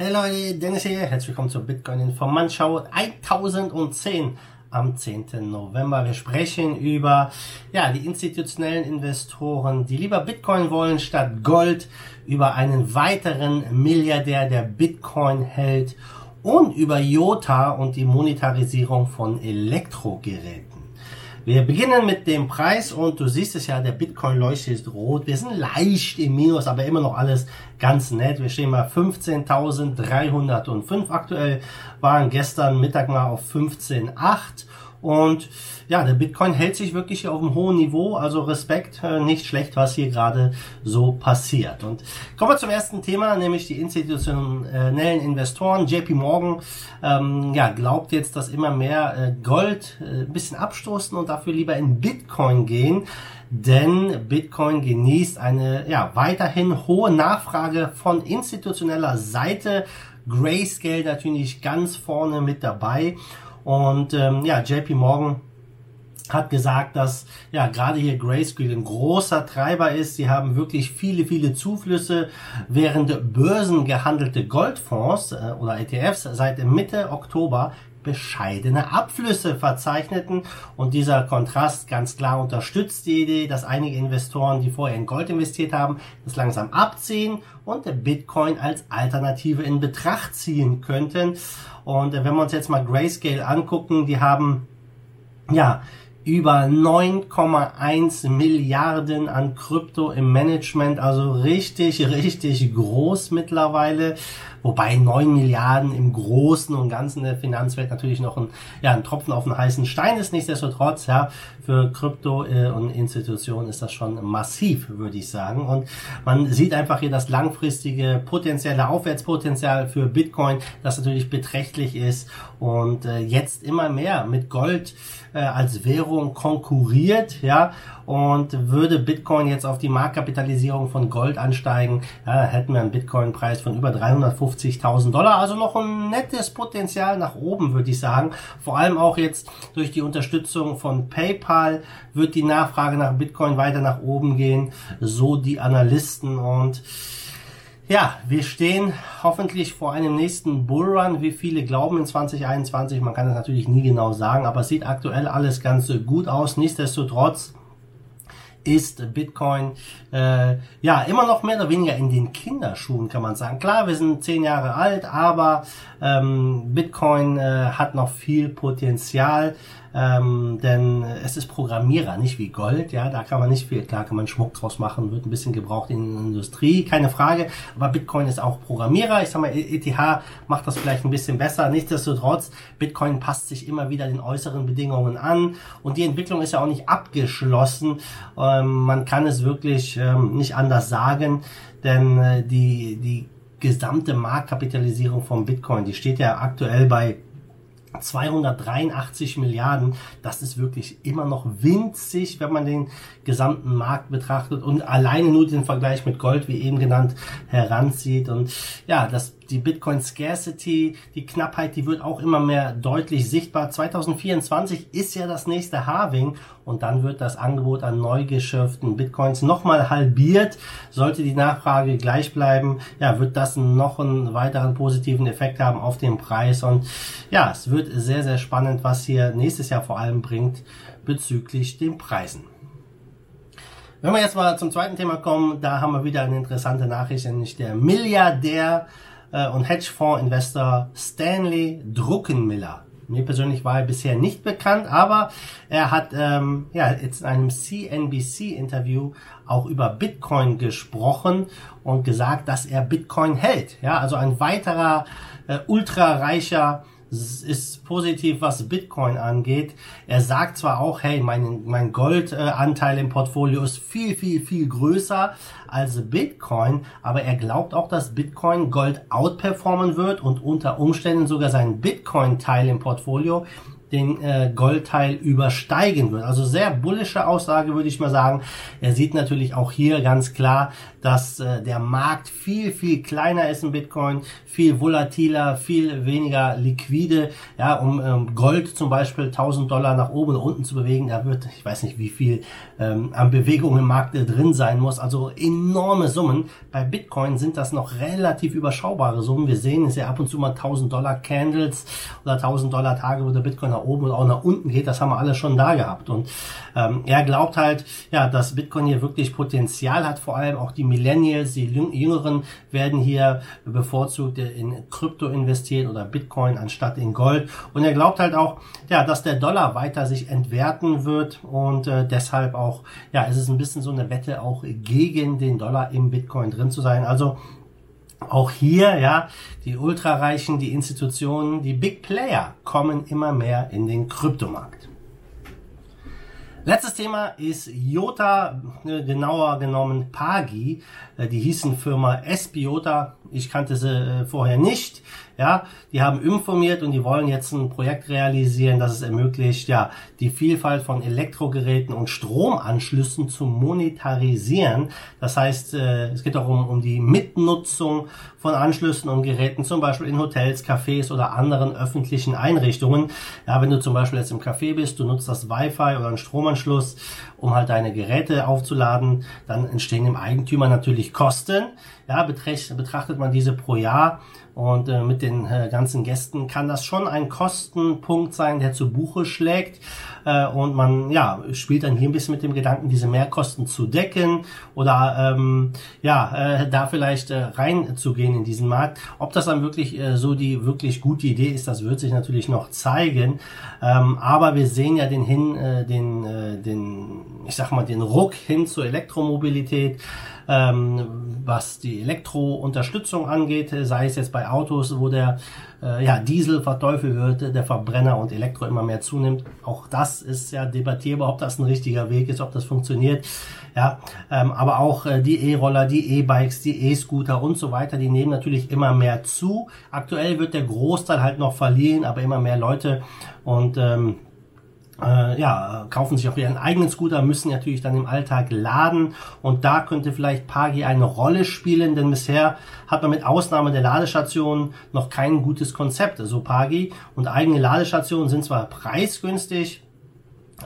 Hey Leute, Dennis hier. Herzlich willkommen zur Bitcoin Informantschau 1010 am 10. November. Wir sprechen über ja, die institutionellen Investoren, die lieber Bitcoin wollen statt Gold, über einen weiteren Milliardär, der Bitcoin hält und über IOTA und die Monetarisierung von Elektrogeräten. Wir beginnen mit dem Preis und du siehst es ja, der Bitcoin leuchtet rot. Wir sind leicht im Minus, aber immer noch alles ganz nett. Wir stehen mal 15.305 aktuell, waren gestern Mittag mal auf 15.8 und ja, der Bitcoin hält sich wirklich auf einem hohen Niveau. Also Respekt, äh, nicht schlecht, was hier gerade so passiert. Und kommen wir zum ersten Thema, nämlich die institutionellen Investoren. JP Morgan ähm, ja, glaubt jetzt, dass immer mehr äh, Gold äh, ein bisschen abstoßen und dafür lieber in Bitcoin gehen denn Bitcoin genießt eine ja, weiterhin hohe Nachfrage von institutioneller Seite. Grayscale natürlich ganz vorne mit dabei. Und ähm, ja, JP Morgan hat gesagt, dass ja gerade hier Grayscale ein großer Treiber ist. Sie haben wirklich viele, viele Zuflüsse, während börsengehandelte Goldfonds äh, oder ETFs seit Mitte Oktober bescheidene Abflüsse verzeichneten und dieser Kontrast ganz klar unterstützt die Idee, dass einige Investoren, die vorher in Gold investiert haben, das langsam abziehen und Bitcoin als Alternative in Betracht ziehen könnten. Und wenn wir uns jetzt mal Grayscale angucken, die haben ja über 9,1 Milliarden an Krypto im Management, also richtig, richtig groß mittlerweile. Wobei 9 Milliarden im Großen und Ganzen der Finanzwelt natürlich noch ein, ja, ein Tropfen auf den heißen Stein ist. Nichtsdestotrotz, ja, für Krypto äh, und Institutionen ist das schon massiv, würde ich sagen. Und man sieht einfach hier das langfristige potenzielle Aufwärtspotenzial für Bitcoin, das natürlich beträchtlich ist und äh, jetzt immer mehr mit Gold äh, als Währung konkurriert, ja, und würde Bitcoin jetzt auf die Marktkapitalisierung von Gold ansteigen, ja, hätten wir einen Bitcoin-Preis von über 350.000 Dollar, also noch ein nettes Potenzial nach oben, würde ich sagen. Vor allem auch jetzt durch die Unterstützung von PayPal wird die Nachfrage nach Bitcoin weiter nach oben gehen, so die Analysten und ja, wir stehen hoffentlich vor einem nächsten Bullrun. Wie viele glauben in 2021? Man kann es natürlich nie genau sagen, aber es sieht aktuell alles ganz gut aus. Nichtsdestotrotz ist Bitcoin äh, ja immer noch mehr oder weniger in den Kinderschuhen, kann man sagen. Klar, wir sind zehn Jahre alt, aber ähm, Bitcoin äh, hat noch viel Potenzial ähm, denn es ist Programmierer, nicht wie Gold, ja, da kann man nicht viel, klar kann man Schmuck draus machen, wird ein bisschen gebraucht in der Industrie, keine Frage, aber Bitcoin ist auch Programmierer, ich sag mal, ETH macht das vielleicht ein bisschen besser, nichtsdestotrotz, Bitcoin passt sich immer wieder den äußeren Bedingungen an und die Entwicklung ist ja auch nicht abgeschlossen, ähm, man kann es wirklich ähm, nicht anders sagen, denn äh, die, die gesamte Marktkapitalisierung von Bitcoin, die steht ja aktuell bei 283 Milliarden, das ist wirklich immer noch winzig, wenn man den gesamten Markt betrachtet und alleine nur den Vergleich mit Gold, wie eben genannt, heranzieht. Und ja, das die Bitcoin Scarcity, die Knappheit, die wird auch immer mehr deutlich sichtbar. 2024 ist ja das nächste Halving und dann wird das Angebot an neu geschürften Bitcoins nochmal halbiert. Sollte die Nachfrage gleich bleiben, ja, wird das noch einen weiteren positiven Effekt haben auf den Preis und ja, es wird sehr, sehr spannend, was hier nächstes Jahr vor allem bringt bezüglich den Preisen. Wenn wir jetzt mal zum zweiten Thema kommen, da haben wir wieder eine interessante Nachricht, nämlich der Milliardär äh, und Hedgefonds-Investor Stanley Druckenmiller. Mir persönlich war er bisher nicht bekannt, aber er hat ähm, ja jetzt in einem CNBC-Interview auch über Bitcoin gesprochen und gesagt, dass er Bitcoin hält. Ja, also ein weiterer äh, ultrareicher ist positiv, was Bitcoin angeht. Er sagt zwar auch, hey, mein, mein Goldanteil im Portfolio ist viel, viel, viel größer als Bitcoin, aber er glaubt auch, dass Bitcoin Gold outperformen wird und unter Umständen sogar seinen Bitcoin-Teil im Portfolio den äh, Goldteil übersteigen wird. Also sehr bullische Aussage, würde ich mal sagen. Er sieht natürlich auch hier ganz klar, dass äh, der Markt viel, viel kleiner ist im Bitcoin, viel volatiler, viel weniger liquide. Ja, um ähm, Gold zum Beispiel 1000 Dollar nach oben oder unten zu bewegen, da wird, ich weiß nicht, wie viel ähm, an Bewegung im Markt äh, drin sein muss. Also enorme Summen. Bei Bitcoin sind das noch relativ überschaubare Summen. Wir sehen es ja ab und zu mal 1000 Dollar Candles oder 1000 Dollar Tage, wo der Bitcoin nach oben und auch nach unten geht. Das haben wir alle schon da gehabt. Und ähm, er glaubt halt, ja, dass Bitcoin hier wirklich Potenzial hat, vor allem auch die Millennials, die Jüngeren werden hier bevorzugt in Krypto investieren oder Bitcoin anstatt in Gold. Und er glaubt halt auch, ja, dass der Dollar weiter sich entwerten wird und äh, deshalb auch, ja, es ist ein bisschen so eine Wette auch gegen den Dollar im Bitcoin drin zu sein. Also auch hier, ja, die Ultrareichen, die Institutionen, die Big Player kommen immer mehr in den Kryptomarkt. Letztes Thema ist Jota, äh, genauer genommen Pagi. Äh, die hießen Firma Espiota. Ich kannte sie äh, vorher nicht. Ja, die haben informiert und die wollen jetzt ein Projekt realisieren, das es ermöglicht, ja, die Vielfalt von Elektrogeräten und Stromanschlüssen zu monetarisieren. Das heißt, es geht auch um, um die Mitnutzung von Anschlüssen und Geräten, zum Beispiel in Hotels, Cafés oder anderen öffentlichen Einrichtungen. Ja, wenn du zum Beispiel jetzt im Café bist, du nutzt das Wi-Fi oder einen Stromanschluss, um halt deine Geräte aufzuladen, dann entstehen dem Eigentümer natürlich Kosten. Ja, betrachtet man diese pro Jahr und äh, mit den äh, ganzen Gästen kann das schon ein Kostenpunkt sein, der zu Buche schlägt. Äh, und man ja spielt dann hier ein bisschen mit dem Gedanken, diese Mehrkosten zu decken oder ähm, ja äh, da vielleicht äh, reinzugehen in diesen Markt. Ob das dann wirklich äh, so die wirklich gute Idee ist, das wird sich natürlich noch zeigen. Ähm, aber wir sehen ja den hin, äh, den, äh, den, ich sag mal, den Ruck hin zur Elektromobilität ähm, was die Elektrounterstützung angeht, sei es jetzt bei Autos, wo der äh, ja, Diesel verteufelt wird, der Verbrenner und Elektro immer mehr zunimmt. Auch das ist ja debattierbar, ob das ein richtiger Weg ist, ob das funktioniert. Ja, ähm, aber auch äh, die E-Roller, die E-Bikes, die E-Scooter und so weiter, die nehmen natürlich immer mehr zu. Aktuell wird der Großteil halt noch verliehen, aber immer mehr Leute und ähm, äh, ja, kaufen sich auch ihren eigenen Scooter, müssen natürlich dann im Alltag laden und da könnte vielleicht Pagi eine Rolle spielen, denn bisher hat man mit Ausnahme der Ladestationen noch kein gutes Konzept. Also Pagi und eigene Ladestationen sind zwar preisgünstig,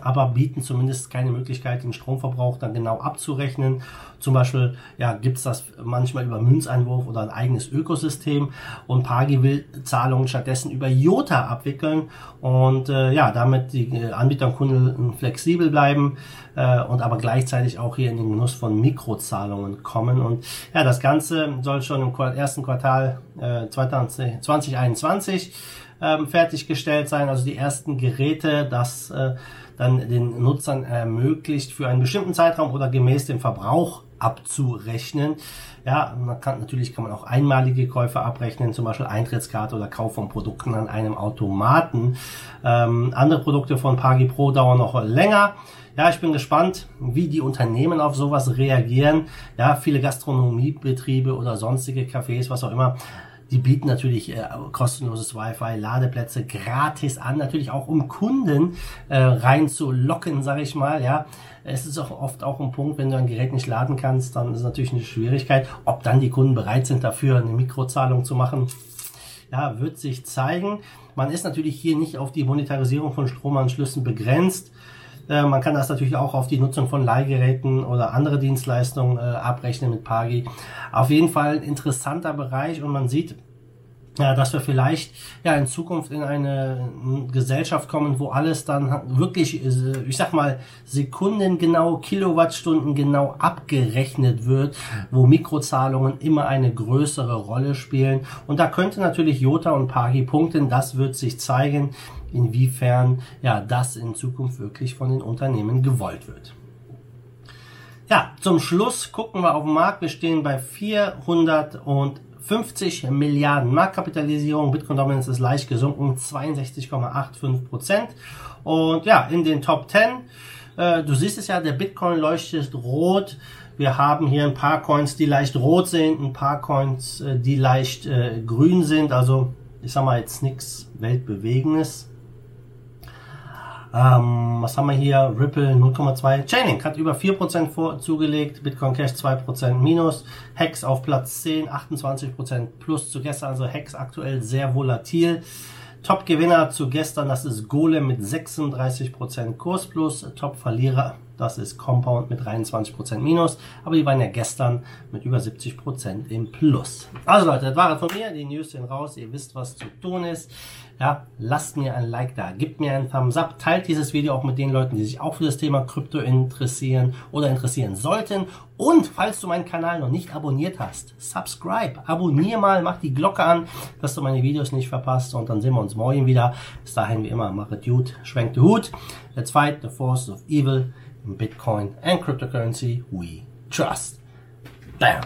aber bieten zumindest keine Möglichkeit, den Stromverbrauch dann genau abzurechnen. Zum Beispiel ja, gibt's das manchmal über Münzeinwurf oder ein eigenes Ökosystem und Pagi will Zahlungen stattdessen über Jota abwickeln und äh, ja, damit die äh, Anbieter und Kunden flexibel bleiben äh, und aber gleichzeitig auch hier in den Genuss von Mikrozahlungen kommen. Und ja, das Ganze soll schon im ersten Quartal äh, 2021 ähm, fertiggestellt sein, also die ersten Geräte, das äh, dann den Nutzern ermöglicht, für einen bestimmten Zeitraum oder gemäß dem Verbrauch abzurechnen. Ja, man kann, natürlich kann man auch einmalige Käufe abrechnen, zum Beispiel Eintrittskarte oder Kauf von Produkten an einem Automaten. Ähm, andere Produkte von Pagi Pro dauern noch länger. Ja, ich bin gespannt, wie die Unternehmen auf sowas reagieren. Ja, viele Gastronomiebetriebe oder sonstige Cafés, was auch immer, die bieten natürlich äh, kostenloses Wi-Fi, Ladeplätze gratis an, natürlich auch um Kunden äh, reinzulocken, sage ich mal. Ja, es ist auch oft auch ein Punkt, wenn du ein Gerät nicht laden kannst, dann ist es natürlich eine Schwierigkeit. Ob dann die Kunden bereit sind, dafür eine Mikrozahlung zu machen, ja, wird sich zeigen. Man ist natürlich hier nicht auf die Monetarisierung von Stromanschlüssen begrenzt. Äh, man kann das natürlich auch auf die Nutzung von Leihgeräten oder andere Dienstleistungen äh, abrechnen mit Pagi. Auf jeden Fall ein interessanter Bereich und man sieht, ja, dass wir vielleicht ja in Zukunft in eine Gesellschaft kommen, wo alles dann wirklich, äh, ich sag mal, Sekunden genau, Kilowattstunden genau abgerechnet wird, wo Mikrozahlungen immer eine größere Rolle spielen. Und da könnte natürlich Jota und Pagi punkten. Das wird sich zeigen, inwiefern ja das in Zukunft wirklich von den Unternehmen gewollt wird. Ja, zum Schluss gucken wir auf den Markt. Wir stehen bei 400 und 50 Milliarden Marktkapitalisierung. Bitcoin Dominance ist leicht gesunken, 62,85 Prozent. Und ja, in den Top 10, äh, du siehst es ja, der Bitcoin leuchtet rot. Wir haben hier ein paar Coins, die leicht rot sind, ein paar Coins, äh, die leicht äh, grün sind. Also ich sag mal jetzt nichts Weltbewegendes. Ähm, was haben wir hier? Ripple 0,2. Chainlink hat über 4% vor, zugelegt. Bitcoin Cash 2% minus. Hex auf Platz 10, 28% plus zu gestern. Also Hex aktuell sehr volatil. Top-Gewinner zu gestern, das ist Golem mit 36% Kurs plus. Top-Verlierer, das ist Compound mit 23% Minus. Aber die waren ja gestern mit über 70% im Plus. Also Leute, das war es von mir. Die News sind raus. Ihr wisst, was zu tun ist. Ja, lasst mir ein Like da, gebt mir einen Thumbs up, teilt dieses Video auch mit den Leuten, die sich auch für das Thema Krypto interessieren oder interessieren sollten. Und falls du meinen Kanal noch nicht abonniert hast, subscribe, abonnier mal, mach die Glocke an, dass du meine Videos nicht verpasst. Und dann sehen wir uns morgen wieder. Bis dahin wie immer, mache Dude, schwenkt den Hut. Let's fight the forces of evil Bitcoin and cryptocurrency we trust. Bam.